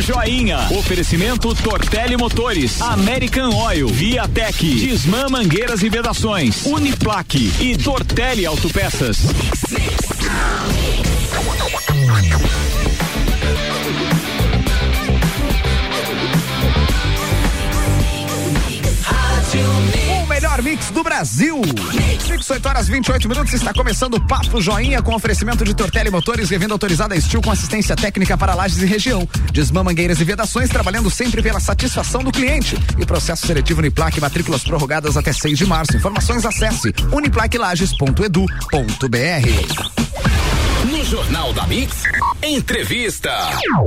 Joinha. Oferecimento Tortelli Motores, American Oil, Viatec, Disman Mangueiras e Vedações, Uniplaque e Tortelli Autopeças. Melhor mix do Brasil. Mix 8 horas 28 minutos. Está começando o Papo Joinha com oferecimento de Tortelli Motores, revenda autorizada Steel com assistência técnica para lajes e região. Desmã mangueiras e vedações, trabalhando sempre pela satisfação do cliente. E processo seletivo Uniplaque, matrículas prorrogadas até 6 de março. Informações acesse uniplaquelages.edu.br. No Jornal da Mix, entrevista.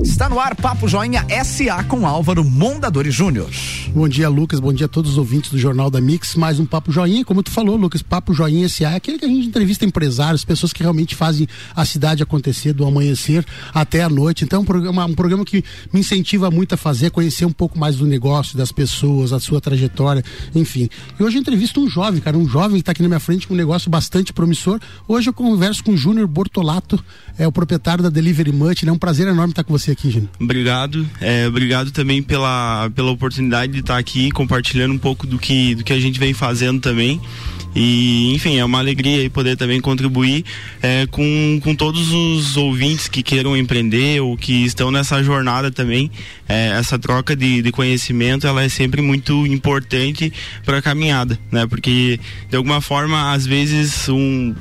Está no ar Papo Joinha SA com Álvaro Mondadori Júnior. Bom dia, Lucas. Bom dia a todos os ouvintes do Jornal da Mix. Mais um Papo Joinha. Como tu falou, Lucas, Papo Joinha SA é aquele que a gente entrevista empresários, pessoas que realmente fazem a cidade acontecer do amanhecer até a noite. Então, é um programa, um programa que me incentiva muito a fazer, conhecer um pouco mais do negócio, das pessoas, a sua trajetória, enfim. E hoje eu entrevisto um jovem, cara, um jovem que está aqui na minha frente com um negócio bastante promissor. Hoje eu converso com o Júnior Bortolato, é o proprietário da Delivery Much. É um prazer enorme estar com você aqui, Júnior. Obrigado. É, obrigado também pela, pela oportunidade de estar aqui compartilhando um pouco do que, do que a gente vem fazendo também. E, enfim, é uma alegria poder também contribuir é, com, com todos os ouvintes que queiram empreender ou que estão nessa jornada também. É, essa troca de, de conhecimento ela é sempre muito importante para a caminhada, né? Porque de alguma forma, às vezes, um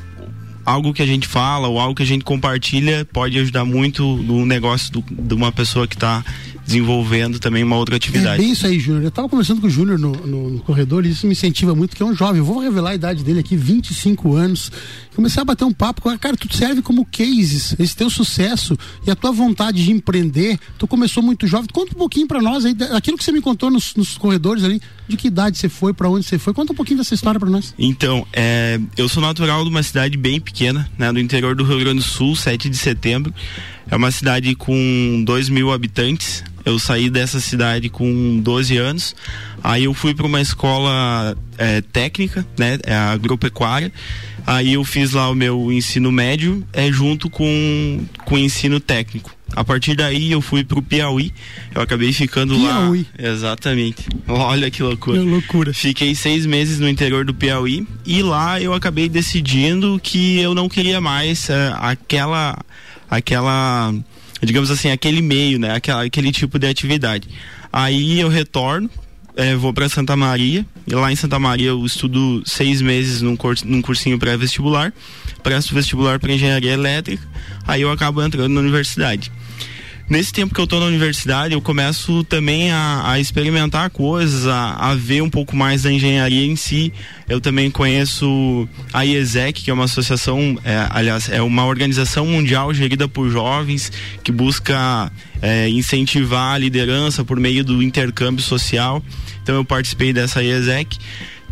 algo que a gente fala ou algo que a gente compartilha pode ajudar muito no negócio do, de uma pessoa que está desenvolvendo também uma outra atividade. É bem isso aí, Júnior. Eu estava conversando com o Júnior no, no, no, corredor e isso me incentiva muito, que é um jovem. Eu vou revelar a idade dele aqui, 25 anos. Comecei a bater um papo com cara, tu serve como cases, esse teu sucesso e a tua vontade de empreender. Tu começou muito jovem. Conta um pouquinho para nós aí, aquilo que você me contou nos, nos corredores ali, de que idade você foi, para onde você foi. Conta um pouquinho dessa história para nós. Então, é, eu sou natural de uma cidade bem pequena, né, do interior do Rio Grande do Sul, 7 de setembro. É uma cidade com 2 mil habitantes. Eu saí dessa cidade com 12 anos. Aí eu fui para uma escola é, técnica, né, é agropecuária. Aí eu fiz lá o meu ensino médio, é junto com com o ensino técnico. A partir daí eu fui pro Piauí. Eu acabei ficando Piauí. lá. Exatamente. Olha que loucura. Que loucura. Fiquei seis meses no interior do Piauí e lá eu acabei decidindo que eu não queria mais uh, aquela aquela digamos assim aquele meio, né? Aquela, aquele tipo de atividade. Aí eu retorno é, vou para Santa Maria. E lá em Santa Maria eu estudo seis meses num, cur, num cursinho pré-vestibular. Presto vestibular para engenharia elétrica. Aí eu acabo entrando na universidade. Nesse tempo que eu estou na universidade, eu começo também a, a experimentar coisas, a, a, ver um pouco mais da engenharia em si. Eu também conheço a IESEC, que é uma associação, é, aliás, é uma organização mundial gerida por jovens que busca é, incentivar a liderança por meio do intercâmbio social. Então eu participei dessa IESEC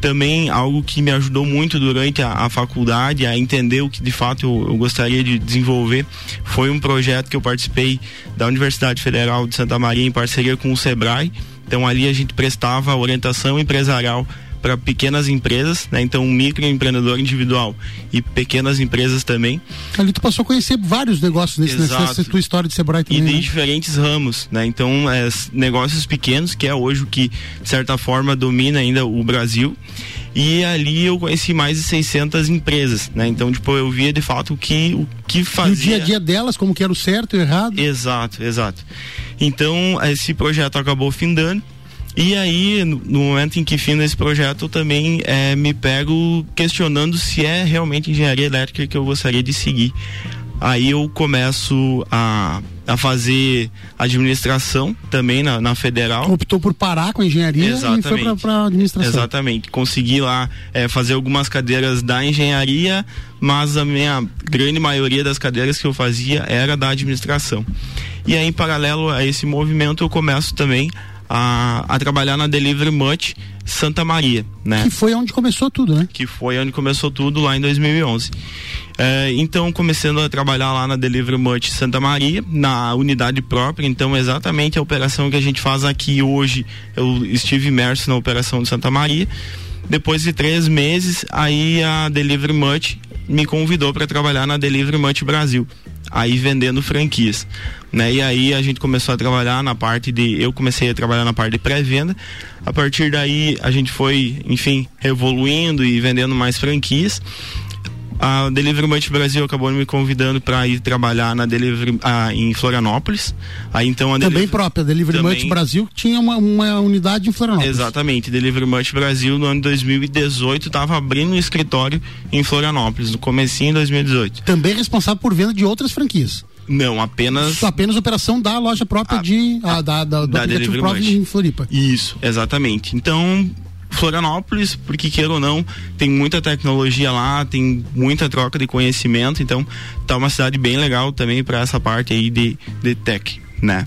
também algo que me ajudou muito durante a, a faculdade a entender o que de fato eu, eu, gostaria de desenvolver foi um projeto que eu participei da Universidade Federal de Santa Maria em parceria com o Sebrae. Então ali a gente prestava orientação empresarial para pequenas empresas, né? Então microempreendedor individual e pequenas empresas também. Ali tu passou a conhecer vários negócios nesse, nessa tua história de Sebrae também. E de né? diferentes ramos, né? Então é, negócios pequenos, que é hoje o que de certa forma domina ainda o Brasil. E ali eu conheci mais de 600 empresas, né? Então, tipo, eu via de fato o que o que fazia. E o dia a dia delas, como que era o certo e o errado? Exato, exato. Então, esse projeto acabou findando e aí, no, momento em que fim esse projeto, eu também é, me pego questionando se é realmente engenharia elétrica que eu gostaria de seguir. Aí eu começo a, a fazer administração também na, na federal. Optou por parar com a engenharia Exatamente. e foi para administração. Exatamente. Consegui lá é, fazer algumas cadeiras da engenharia, mas a minha grande maioria das cadeiras que eu fazia era da administração. E aí, em paralelo a esse movimento, eu começo também a, a trabalhar na Delivery Much Santa Maria, né? Que foi onde começou tudo, né? Que foi onde começou tudo lá em 2011. É, então, começando a trabalhar lá na Delivery Much Santa Maria, na unidade própria. Então, exatamente a operação que a gente faz aqui hoje, eu estive imerso na operação de Santa Maria. Depois de três meses, aí a Delivery Much me convidou para trabalhar na Delivery Much Brasil, aí vendendo franquias. Né? E aí a gente começou a trabalhar na parte de, eu comecei a trabalhar na parte de pré-venda. A partir daí a gente foi, enfim, evoluindo e vendendo mais franquias a Delivery Munch Brasil acabou me convidando para ir trabalhar na Delivery ah, em Florianópolis. Aí então a também Delivery, própria Delivery também, Munch Brasil tinha uma, uma unidade em Florianópolis. Exatamente, Delivery Munch Brasil no ano 2018 estava abrindo um escritório em Florianópolis no comecinho de 2018. Também responsável por venda de outras franquias. Não, apenas. Apenas operação da loja própria a, de. A, da, da, do da aplicativo em Floripa. Isso, exatamente. Então, Florianópolis, porque queira ou não, tem muita tecnologia lá, tem muita troca de conhecimento, então tá uma cidade bem legal também para essa parte aí de, de tech, né?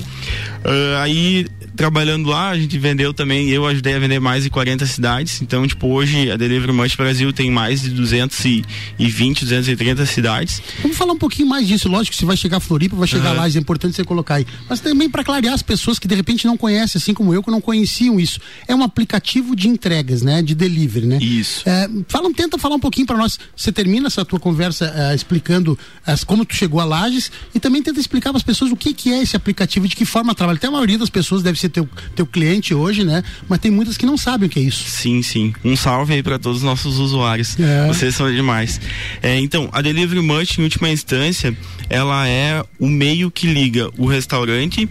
Uh, aí trabalhando lá, a gente vendeu também, eu ajudei a vender mais de 40 cidades. Então, tipo, hoje a Delivery Munch Brasil tem mais de 220, 230 cidades. Vamos falar um pouquinho mais disso. Lógico que você vai chegar a Floripa, vai chegar uhum. lá, é importante você colocar aí. Mas também para clarear as pessoas que de repente não conhecem, assim como eu, que não conheciam isso. É um aplicativo de entregas, né? De delivery, né? Isso. É, fala, tenta falar um pouquinho para nós. Você termina essa tua conversa é, explicando as, como tu chegou a Lages e também tenta explicar para as pessoas o que, que é esse aplicativo, de que forma trabalha. Até a maioria das pessoas deve ser teu, teu cliente hoje, né? Mas tem muitas que não sabem o que é isso. Sim, sim. Um salve aí para todos os nossos usuários. É. Vocês são demais. É, então, a Delivery Much, em última instância, ela é o meio que liga o restaurante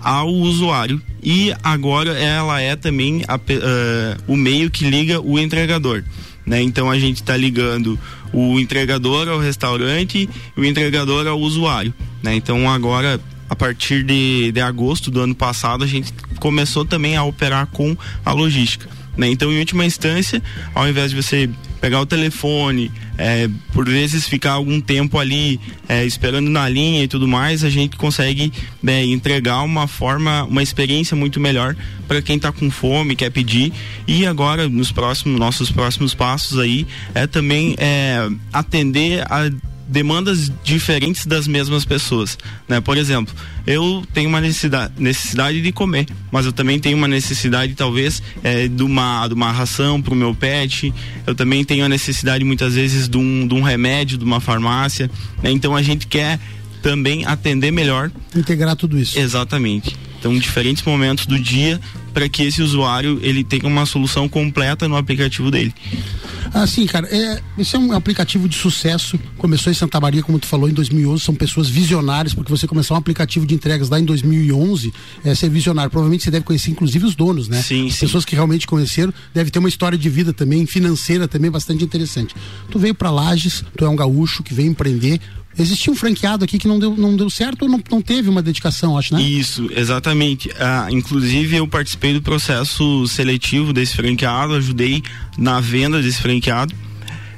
ao usuário e agora ela é também a, uh, o meio que liga o entregador. Né? Então a gente está ligando o entregador ao restaurante e o entregador ao usuário. Né? Então agora a partir de, de agosto do ano passado, a gente começou também a operar com a logística. Né? Então, em última instância, ao invés de você pegar o telefone, é, por vezes ficar algum tempo ali é, esperando na linha e tudo mais, a gente consegue né, entregar uma forma, uma experiência muito melhor para quem está com fome, quer pedir. E agora, nos próximos, nossos próximos passos aí, é também é, atender a demandas diferentes das mesmas pessoas, né? Por exemplo, eu tenho uma necessidade, necessidade de comer, mas eu também tenho uma necessidade talvez é, de uma de uma ração para o meu pet. Eu também tenho a necessidade muitas vezes de um, de um remédio, de uma farmácia. Né? Então a gente quer também atender melhor. Integrar tudo isso. Exatamente. Então, diferentes momentos do dia para que esse usuário ele tenha uma solução completa no aplicativo dele. Assim, cara, é, esse é um aplicativo de sucesso. Começou em Santa Maria, como tu falou, em 2011. São pessoas visionárias, porque você começou um aplicativo de entregas lá em 2011, é ser visionário. Provavelmente você deve conhecer, inclusive, os donos, né? Sim, As sim. Pessoas que realmente conheceram. Deve ter uma história de vida também, financeira também, bastante interessante. Tu veio para Lages, tu é um gaúcho que veio empreender. Existia um franqueado aqui que não deu, não deu certo ou não, não teve uma dedicação, acho, né? Isso, exatamente. Ah, inclusive, eu participei do processo seletivo desse franqueado, ajudei na venda desse franqueado.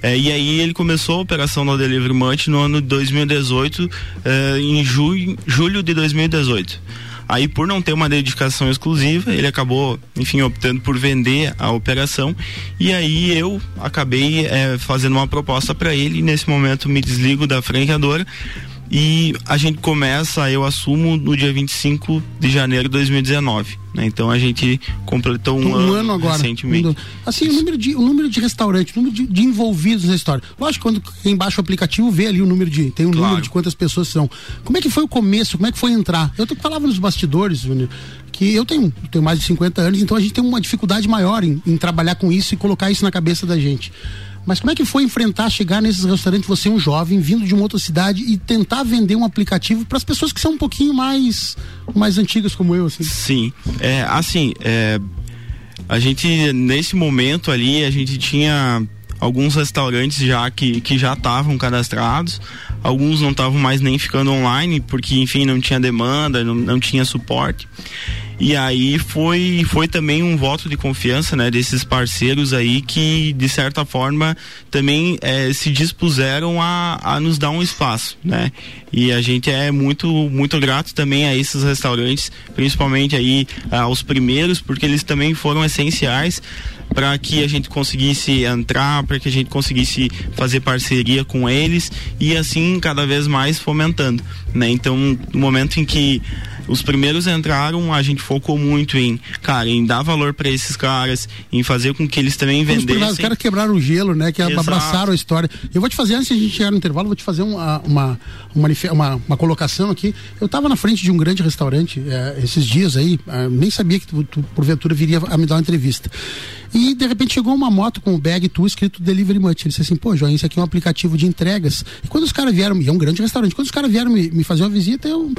É, e aí ele começou a operação da Delivery Munch no ano de 2018, é, em julho, de 2018. Aí, por não ter uma dedicação exclusiva, ele acabou, enfim, optando por vender a operação. E aí eu acabei é, fazendo uma proposta para ele. Nesse momento me desligo da franqueadora e a gente começa, eu assumo no dia 25 de janeiro de 2019. Né? Então a gente completou um, um ano, ano, agora. Recentemente. Assim, o número, de, o número de restaurantes, o número de, de, envolvidos na história. Lógico, quando quem baixa o aplicativo vê ali o número de. Tem um claro. número de quantas pessoas são. Como é que foi o começo? Como é que foi entrar? Eu falava nos bastidores, Júnior, que eu tenho, eu tenho mais de 50 anos, então a gente tem uma dificuldade maior em, em trabalhar com isso e colocar isso na cabeça da gente. Mas como é que foi enfrentar, chegar nesses restaurantes, você um jovem, vindo de uma outra cidade e tentar vender um aplicativo para as pessoas que são um pouquinho mais, mais antigas como eu, assim? Sim, é, assim, é, a gente, nesse momento ali, a gente tinha alguns restaurantes já que, que já estavam cadastrados, alguns não estavam mais nem ficando online, porque, enfim, não tinha demanda, não, não tinha suporte. E aí foi, foi também um voto de confiança, né, desses parceiros aí que, de certa forma, também é, se dispuseram a, a nos dar um espaço, né? E a gente é muito, muito grato também a esses restaurantes, principalmente aí aos primeiros, porque eles também foram essenciais para que a gente conseguisse entrar, para que a gente conseguisse fazer parceria com eles e assim cada vez mais fomentando, né? Então, no momento em que os primeiros entraram, a gente focou muito em, cara, em dar valor para esses caras, em fazer com que eles também vendessem. Os caras quebraram o gelo, né? Que Exato. abraçaram a história. Eu vou te fazer, antes de a gente chegar no intervalo, vou te fazer uma, uma, uma, uma, uma colocação aqui. Eu estava na frente de um grande restaurante é, esses dias aí, é, nem sabia que tu, tu, porventura viria a me dar uma entrevista. E de repente chegou uma moto com o bag tu escrito Delivery Much. Ele disse assim, pô, João, isso aqui é um aplicativo de entregas. E quando os caras vieram, e é um grande restaurante, quando os caras vieram me, me fazer uma visita, eu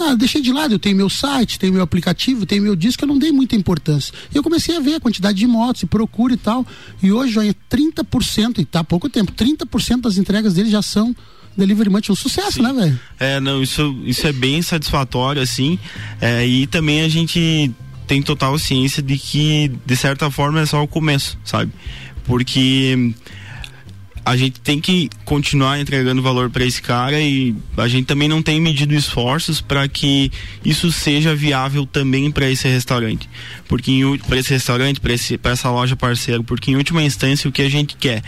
ah, deixei de lado, eu tenho meu site, tenho meu aplicativo, tenho meu disco, eu não dei muita importância. E eu comecei a ver a quantidade de motos, e procura e tal. E hoje, João, é 30%, e tá há pouco tempo, 30% das entregas dele já são Delivery Munch, um sucesso, Sim. né, velho? É, não, isso, isso é bem satisfatório, assim. É, e também a gente tem total ciência de que, de certa forma, é só o começo, sabe? Porque a gente tem que continuar entregando valor para esse cara e a gente também não tem medido esforços para que isso seja viável também para esse restaurante. Porque para esse restaurante, para essa loja parceiro, porque em última instância o que a gente quer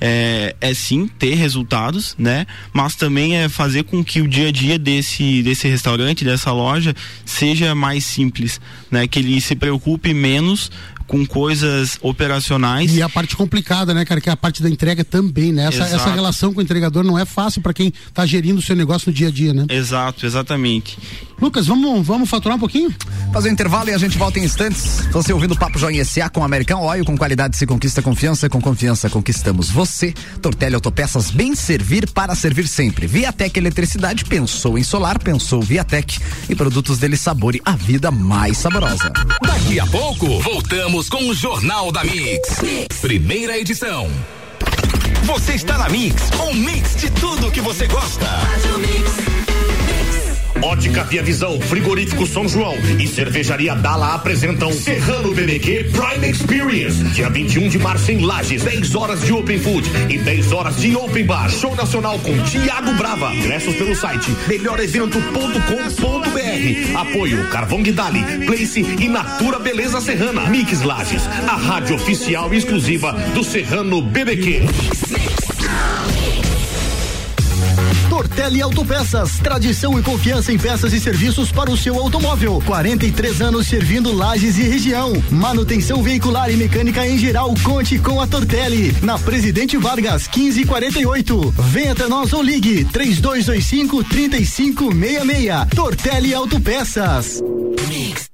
é, é sim ter resultados, né? Mas também é fazer com que o dia a dia desse, desse restaurante, dessa loja, seja mais simples, né? Que ele se preocupe menos com coisas operacionais. E a parte complicada, né, cara, que é a parte da entrega também, né? Essa, essa relação com o entregador não é fácil para quem está gerindo o seu negócio no dia a dia, né? Exato, exatamente. Lucas, vamos, vamos faturar um pouquinho? Fazer um intervalo e a gente volta em instantes. Você ouvindo o Papo Joinha SA com American Oil, com qualidade se conquista confiança, com confiança conquistamos você. Tortelli Autopeças, bem servir para servir sempre. Viatec Eletricidade, pensou em solar, pensou Viatec. E produtos dele sabore a vida mais saborosa. Daqui a pouco, voltamos com o Jornal da mix. mix. Primeira edição. Você está na Mix, um mix de tudo que você gosta. Faz o mix. Ótica Via Visão, Frigorífico São João e Cervejaria Dala apresentam Serrano BBQ Prime Experience. Dia 21 de março em Lages, 10 horas de Open Food e 10 horas de Open Bar. Show nacional com Tiago Brava. Ingressos pelo site melhorevento.com.br. Apoio Carvão Guidali, Place e Natura Beleza Serrana. Mix Lages, a rádio oficial exclusiva do Serrano BBQ. Tortelli Autopeças, tradição e confiança em peças e serviços para o seu automóvel. 43 anos servindo lajes e região. Manutenção veicular e mecânica em geral, conte com a Tortelli. Na Presidente Vargas, 1548. Venha até nós ou ligue 3225 3566. Tortelli Autopeças. Mix.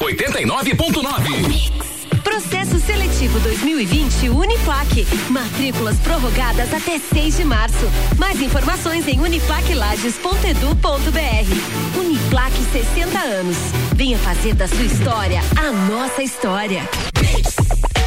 89.9. Processo seletivo 2020 Uniplaque. Matrículas prorrogadas até 6 de março. Mais informações em uniplaquelages.edu.br. Uniplaque 60 anos. Venha fazer da sua história a nossa história.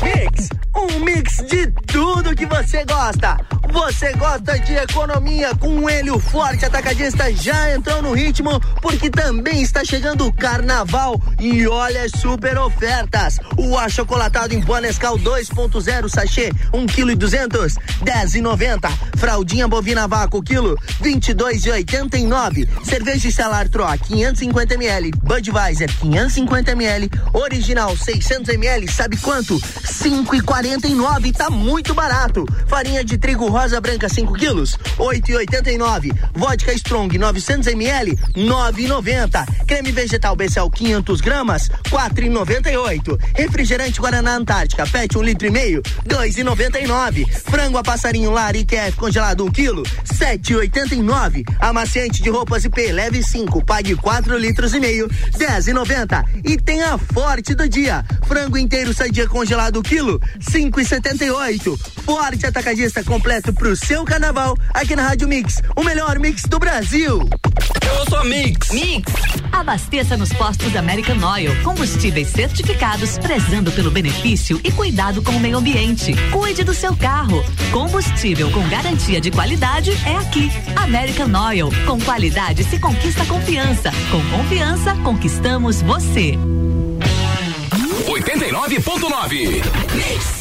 Mix, um mix de tudo que você gosta. Você gosta de economia com ele, o forte atacadista já entrou no ritmo porque também está chegando o carnaval e olha as super ofertas. O achocolatado em pó Nescau 2.0 sachê, 1 kg e 200, 10,90. Fraldinha bovina vácuo quilo, 22,89. Cerveja Estelar Tro 550 ml, Budweiser 550 ml, original 600 ml, sabe quanto? 5,49, tá muito barato. Farinha de trigo rosa branca 5 quilos, 8,89. Vodka Strong 900 ml, 9,90. Creme vegetal Becel 500 gramas, 4,98. Refrigerante Guaraná Antártica, PET 1 um litro e meio, 2,99. Frango a passarinho Lari KF congelado 1 um quilo, 7,89. Amaciante de roupas IP, leve 5, pague 4 litros e meio, 10,90. E tem a forte do dia. Frango inteiro sadia congelado quilo, 5,78. Forte atacadista completo certo pro seu carnaval aqui na Rádio Mix, o melhor mix do Brasil. Eu sou a Mix. Mix. Abasteça nos postos American Oil. Combustíveis certificados, prezando pelo benefício e cuidado com o meio ambiente. Cuide do seu carro. Combustível com garantia de qualidade é aqui. American Oil. Com qualidade se conquista confiança. Com confiança, conquistamos você. 89.9.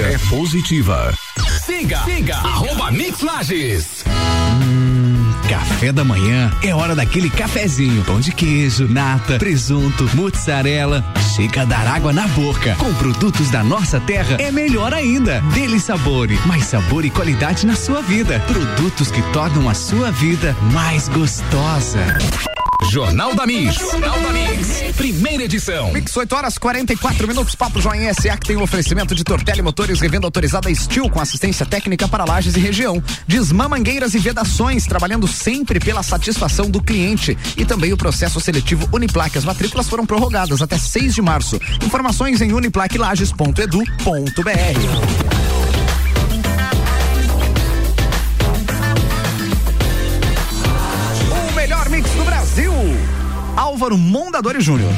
é positiva. Siga, siga, arroba Mix Lages. Hum, café da manhã é hora daquele cafezinho. Pão de queijo, nata, presunto, mozzarella. Chega a dar água na boca. Com produtos da nossa terra é melhor ainda. Dele Sabore, mais sabor e qualidade na sua vida. Produtos que tornam a sua vida mais gostosa. Jornal da Mix. Jornal da Mix. Primeira edição. Mix 8 horas 44 minutos. Papo Joinha SA que tem o um oferecimento de Tortelli Motores, revenda autorizada Steel com assistência técnica para lajes e região. Desmã mangueiras e vedações, trabalhando sempre pela satisfação do cliente. E também o processo seletivo Uniplaque. As matrículas foram prorrogadas até 6 de março. Informações em uniplaquelages.edu.br. Álvaro Mondadori Júnior.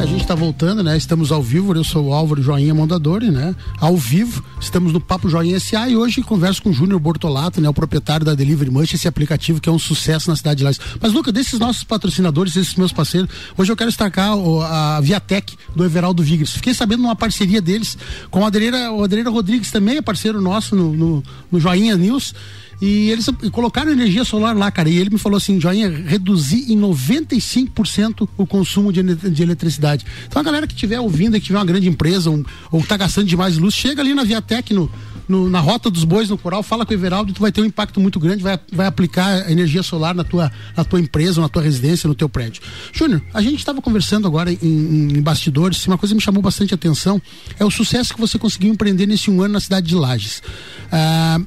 A gente está voltando, né? Estamos ao vivo, eu sou o Álvaro Joinha Mondadori, né? Ao vivo, estamos no Papo Joinha SA e hoje converso com o Júnior Bortolato, né? O proprietário da Delivery Munch, esse aplicativo que é um sucesso na cidade de Lages. Mas, Luca, desses nossos patrocinadores, esses meus parceiros, hoje eu quero destacar a Viatec do Everaldo Vigres. Fiquei sabendo uma parceria deles com a Adreira, o Adreira Rodrigues, também é parceiro nosso no, no, no Joinha News. E eles colocaram energia solar lá, cara. E ele me falou assim: joinha, reduzir em 95% o consumo de, de eletricidade. Então a galera que estiver ouvindo, que tiver uma grande empresa um, ou tá gastando demais luz, chega ali na Viatec, no, no, na rota dos bois no coral, fala com o Everaldo, tu vai ter um impacto muito grande, vai, vai aplicar energia solar na tua, na tua empresa, na tua residência, no teu prédio. Júnior, a gente estava conversando agora em, em, bastidores, uma coisa me chamou bastante atenção é o sucesso que você conseguiu empreender nesse um ano na cidade de Lages. Ah,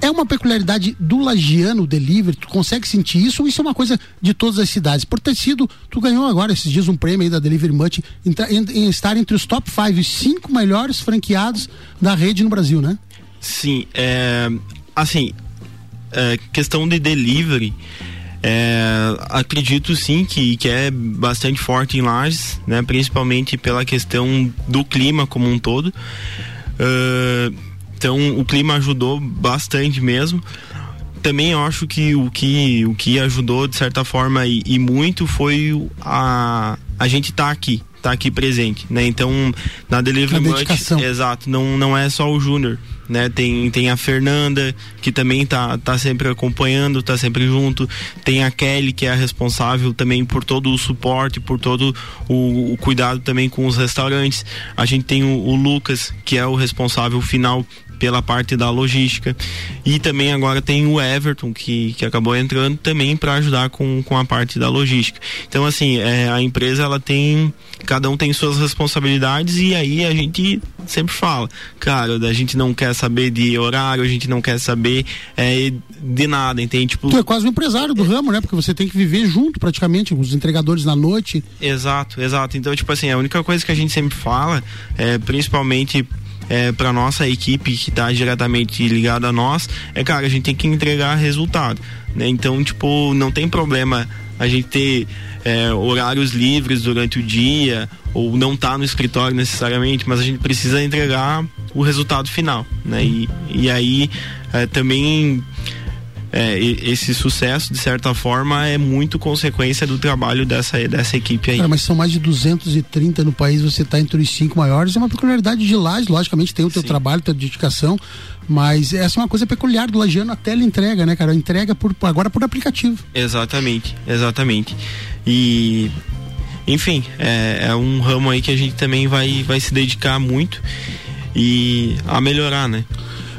é uma peculiaridade do lagiano delivery? Tu consegue sentir isso ou isso é uma coisa de todas as cidades? Por ter sido, tu ganhou agora esses dias um prêmio aí da Delivery Much em, em, em estar entre os top 5 e cinco melhores franqueados da rede no Brasil, né? Sim, é, assim, é, questão de delivery, é, acredito sim que, que é bastante forte em Lages, né? Principalmente pela questão do clima como um todo. Então o clima ajudou bastante mesmo. Também eu acho que o que, o que ajudou de certa forma e, e muito foi a, a gente estar tá aqui, tá aqui presente, né? Então, na Delivery Much, exato, não, não é só o Júnior, né? Tem, tem a Fernanda, que também tá, tá sempre acompanhando, tá sempre junto. Tem a Kelly, que é a responsável também por todo o suporte, por todo o, o cuidado também com os restaurantes. A gente tem o, o Lucas, que é o responsável final pela parte da logística. E também agora tem o Everton, que, que acabou entrando também para ajudar com, com a parte da logística. Então, assim, é, a empresa ela tem. Cada um tem suas responsabilidades e aí a gente sempre fala, cara, a gente não quer saber de horário, a gente não quer saber é, de nada, entende? Tipo, tu é quase um empresário do ramo, né? Porque você tem que viver junto praticamente, com os entregadores na noite. Exato, exato. Então, tipo assim, a única coisa que a gente sempre fala, é, principalmente é, para nossa equipe que está diretamente ligada a nós, é cara, a gente tem que entregar resultado, né? Então, tipo, não tem problema a gente ter é, horários livres durante o dia ou não tá no escritório necessariamente, mas a gente precisa entregar o resultado final, né? E, e aí é, também é, esse sucesso, de certa forma, é muito consequência do trabalho dessa, dessa equipe aí. Cara, mas são mais de 230 no país, você está entre os cinco maiores, é uma peculiaridade de Lages, logicamente tem o teu Sim. trabalho, tua dedicação, mas essa é uma coisa peculiar do lagiano, a tela entrega, né, cara? Entrega por, agora por aplicativo. Exatamente, exatamente. E enfim, é, é, um ramo aí que a gente também vai, vai se dedicar muito e a melhorar, né?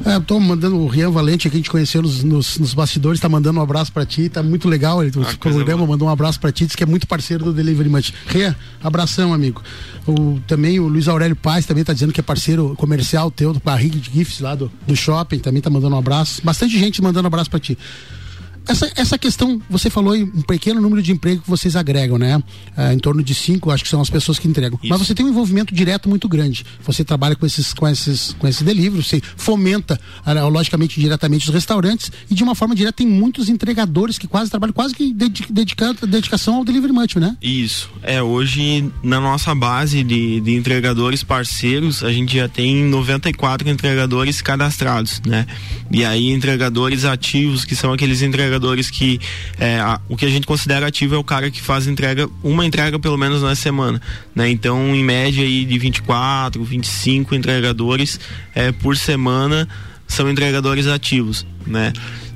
É, tô mandando o Rian Valente, que a gente conheceu nos, nos, nos bastidores, tá mandando um abraço pra ti, tá muito legal. Ele, ah, o programa mandou um abraço pra ti, disse que é muito parceiro do Delivery Munch. Rian, abração, amigo. O, também o Luiz Aurélio Paz também tá dizendo que é parceiro comercial teu, do Barriga de Gifts lá do, do shopping, também tá mandando um abraço. Bastante gente mandando um abraço pra ti. Essa, essa questão, você falou em um pequeno número de emprego que vocês agregam, né? É, em torno de cinco, acho que são as pessoas que entregam. Isso. Mas você tem um envolvimento direto muito grande. Você trabalha com esses, com esses, com esses delivery, você fomenta, ah, logicamente, diretamente os restaurantes e de uma forma direta tem muitos entregadores que quase trabalham, quase que dedicando dedicação ao delivery much, né? Isso. É, hoje, na nossa base de, de entregadores parceiros, a gente já tem 94 entregadores cadastrados, né? E aí, entregadores ativos, que são aqueles entregadores entregadores que é, a, o que a gente considera ativo é o cara que faz entrega, uma entrega pelo menos na semana, né? Então, em média aí de 24, 25 entregadores é, por semana são entregadores ativos, né?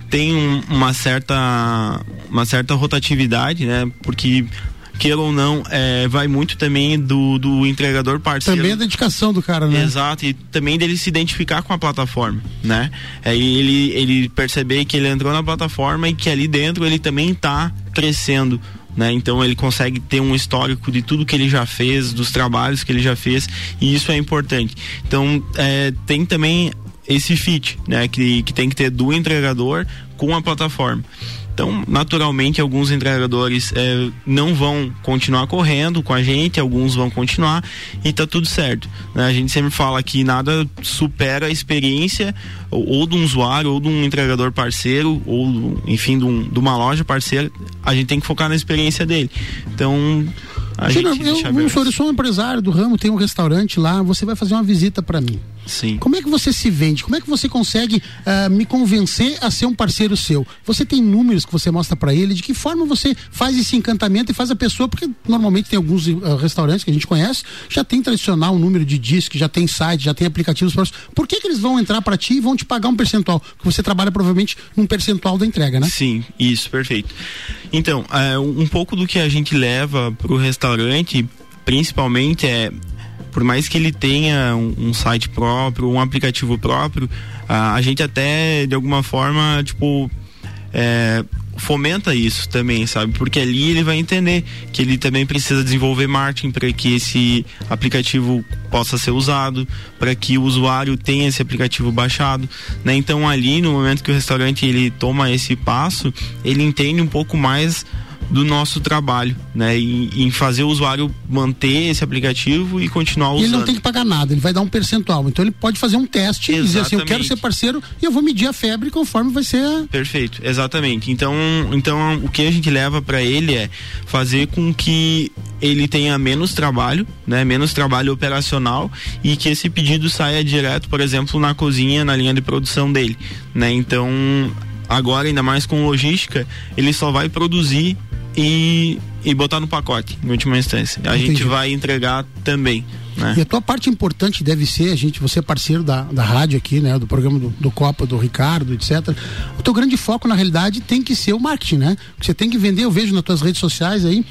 Tem um, uma certa uma certa rotatividade, né? Porque queira ou não, é, vai muito também do, do entregador parceiro. Também a dedicação do cara, né? Exato, e também dele se identificar com a plataforma, né? É, ele, ele perceber que ele entrou na plataforma e que ali dentro ele também está crescendo. Né? Então ele consegue ter um histórico de tudo que ele já fez, dos trabalhos que ele já fez, e isso é importante. Então é, tem também esse fit, né? Que, que tem que ter do entregador com a plataforma. Então, naturalmente, alguns entregadores é, não vão continuar correndo com a gente, alguns vão continuar e tá tudo certo. Né? A gente sempre fala que nada supera a experiência ou, ou de um usuário, ou de um entregador parceiro, ou, enfim, de, um, de uma loja parceira. A gente tem que focar na experiência dele. Então, a Chega, gente eu, eu, eu sou um empresário do ramo, tem um restaurante lá, você vai fazer uma visita para mim. Sim. Como é que você se vende? Como é que você consegue uh, me convencer a ser um parceiro seu? Você tem números que você mostra para ele? De que forma você faz esse encantamento e faz a pessoa? Porque normalmente tem alguns uh, restaurantes que a gente conhece, já tem tradicional um número de discos, já tem site, já tem aplicativos próprios. Por que, que eles vão entrar para ti e vão te pagar um percentual? Porque você trabalha provavelmente num percentual da entrega, né? Sim, isso, perfeito. Então, uh, um pouco do que a gente leva pro restaurante, principalmente é por mais que ele tenha um, um site próprio, um aplicativo próprio, a, a, gente até de alguma forma, tipo, é, fomenta isso também, sabe? Porque ali ele vai entender que ele também precisa desenvolver marketing para que esse aplicativo possa ser usado, para que o usuário tenha esse aplicativo baixado, né? Então ali no momento que o restaurante ele toma esse passo, ele entende um pouco mais do nosso trabalho, né? Em, em, fazer o usuário manter esse aplicativo e continuar usando. E ele não tem que pagar nada, ele vai dar um percentual. Então ele pode fazer um teste exatamente. e dizer assim, eu quero ser parceiro e eu vou medir a febre conforme vai ser. Perfeito, exatamente. Então, então o que a gente leva para ele é fazer com que ele tenha menos trabalho, né? Menos trabalho operacional e que esse pedido saia direto, por exemplo, na cozinha, na linha de produção dele, né? Então agora ainda mais com logística, ele só vai produzir e, e botar no pacote, em última instância. A Entendi. gente vai entregar também. Né? E a tua parte importante deve ser, a gente, você é parceiro da, da rádio aqui, né? Do programa do, do Copa, do Ricardo, etc. O teu grande foco, na realidade, tem que ser o marketing, né? Você tem que vender, eu vejo nas tuas redes sociais aí,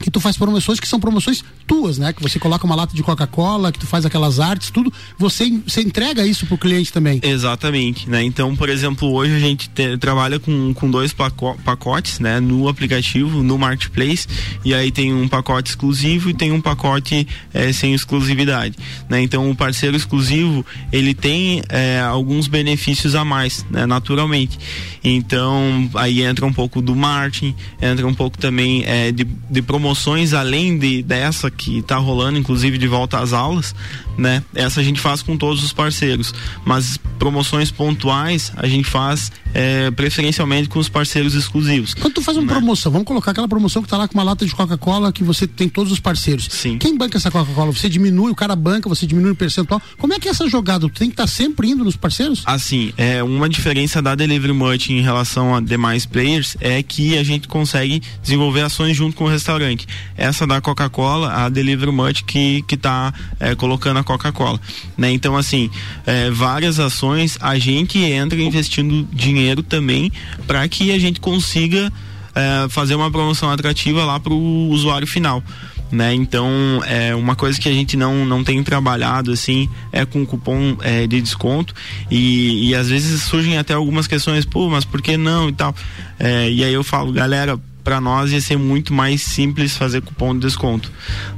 que tu faz promoções que são promoções tuas, né? Que você coloca uma lata de Coca-Cola, que tu faz aquelas artes, tudo, você, você entrega isso pro cliente também. Exatamente, né? Então, por exemplo, hoje a gente te, trabalha com, com dois pacotes, né? No aplicativo, no Marketplace, e aí tem um pacote exclusivo e tem um pacote é, sem exclusividade, né? Então, o parceiro exclusivo, ele tem é, alguns benefícios a mais, né? Naturalmente. Então, aí entra um pouco do marketing, entra um pouco também é, de, de promoção promoções além de dessa que está rolando, inclusive de volta às aulas, né? Essa a gente faz com todos os parceiros, mas promoções pontuais a gente faz é, preferencialmente com os parceiros exclusivos. Quando tu faz uma né? promoção, vamos colocar aquela promoção que tá lá com uma lata de Coca-Cola que você tem todos os parceiros. Sim. Quem banca essa Coca-Cola? Você diminui, o cara banca, você diminui o percentual. Como é que é essa jogada? Tu tem que estar tá sempre indo nos parceiros? Assim, é uma diferença da Delivery Much em relação a demais players é que a gente consegue desenvolver ações junto com o restaurante. Essa da Coca-Cola, a Delivery Much que que tá é, colocando a Coca-Cola, né? Então assim, é, várias ações a gente entra investindo dinheiro também para que a gente consiga é, fazer uma promoção atrativa lá para o usuário final. Né? Então, é uma coisa que a gente não, não tem trabalhado assim é com cupom é, de desconto e, e às vezes surgem até algumas questões, pô, mas por que não e tal. É, e aí eu falo, galera, para nós ia ser muito mais simples fazer cupom de desconto,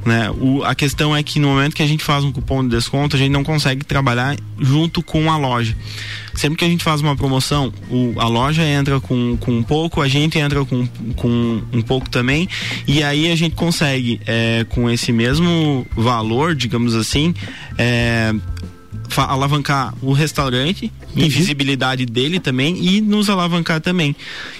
né? O, a questão é que no momento que a gente faz um cupom de desconto, a gente não consegue trabalhar junto com a loja. Sempre que a gente faz uma promoção, o, a loja entra com, com um pouco, a gente entra com, com um pouco também, e aí a gente consegue, é, com esse mesmo valor, digamos assim, é, alavancar o restaurante, uhum. invisibilidade dele também e nos alavancar também.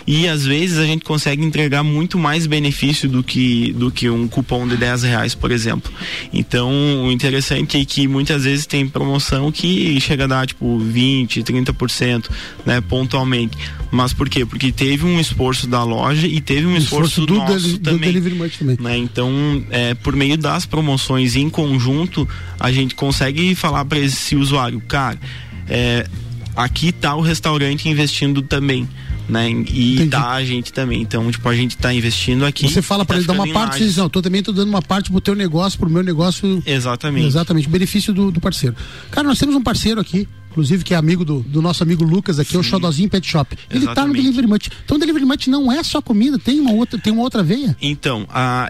E às vezes a gente consegue entregar muito mais benefício do que, do que um cupom de 10 reais, por exemplo. Então, o interessante é que muitas vezes tem promoção que chega a dar tipo 20, 30%, né, pontualmente. Mas por quê? Porque teve um esforço da loja e teve um esforço, esforço do nosso deli também. Do também. Né? Então, é, por meio das promoções em conjunto, a gente consegue falar para esse usuário, cara, é, aqui tá o restaurante investindo também. Né? E Entendi. tá a gente também. Então, tipo, a gente tá investindo aqui. Você fala para tá ele dar uma parte, você diz, não, tô também tô dando uma parte pro teu negócio, pro meu negócio. Exatamente. Exatamente, benefício do, do parceiro. Cara, nós temos um parceiro aqui, inclusive que é amigo do, do nosso amigo Lucas aqui, Sim. o Xodozinho Pet Shop. Ele Exatamente. tá no Delivery Munch. Então, o Delivery Munch não é só comida, tem uma outra, tem uma outra veia. Então, a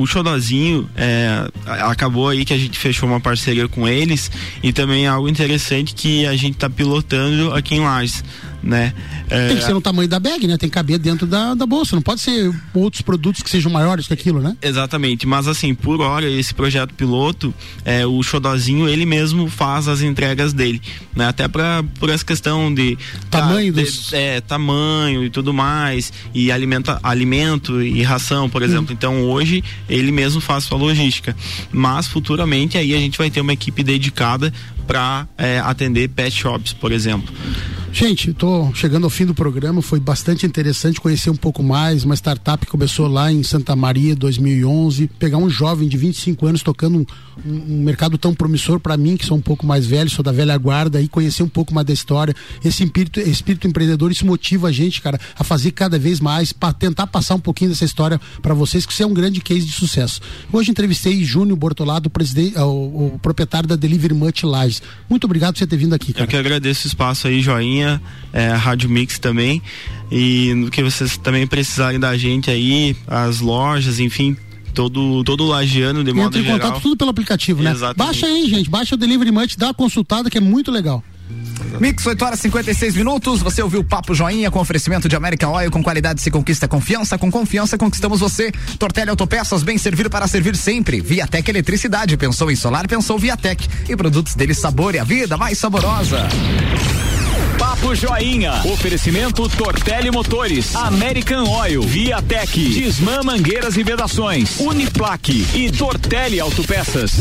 o Xodozinho é, acabou aí que a gente fechou uma parceria com eles. E também é algo interessante que a gente está pilotando aqui em Lages né? É... Tem que ser no tamanho da bag, né? Tem que caber dentro da, da bolsa, não pode ser outros produtos que sejam maiores que aquilo, né? Exatamente, mas assim, por hora, esse projeto piloto, é, o Xodozinho, ele mesmo faz as entregas dele, né? Até pra, por essa questão de... Tamanho tá, dos... De, é, tamanho e tudo mais, e alimenta, alimento e ração, por exemplo. Hum. Então, hoje, ele mesmo faz sua logística, mas futuramente aí a gente vai ter uma equipe dedicada para é, atender pet shops, por exemplo. Gente, estou chegando ao fim do programa. Foi bastante interessante conhecer um pouco mais. Uma startup que começou lá em Santa Maria, 2011. Pegar um jovem de 25 anos tocando um, um, mercado tão promissor para mim, que sou um pouco mais velho, sou da velha guarda, e conhecer um pouco mais da história. Esse espírito, espírito empreendedor, isso motiva a gente, cara, a fazer cada vez mais, para tentar passar um pouquinho dessa história para vocês, que isso é um grande case de sucesso. Hoje entrevistei Júnior Bortolado, presidente, o, o, proprietário da Delivery Much Lages. Muito obrigado por você ter vindo aqui, cara. Eu que agradeço o espaço aí, joinha é, a Rádio Mix também. E no que vocês também precisarem da gente aí, as lojas, enfim, todo todo lagiano de modo Entra em geral. contato tudo pelo aplicativo, né? Exatamente. Baixa aí, gente, baixa o Delivery Munch, dá uma consultada que é muito legal. Mix 8 horas e 56 minutos. Você ouviu o Papo Joinha com oferecimento de American Oil. Com qualidade se conquista confiança. Com confiança conquistamos você. Tortelli Autopeças, bem servido para servir sempre. Viatec Eletricidade. Pensou em solar, pensou Viatec. E produtos dele sabor e a vida mais saborosa. Papo Joinha. Oferecimento Tortelli Motores, American Oil, Viatec, Disman Mangueiras e Vedações, Uniplaque e Tortelli Autopeças.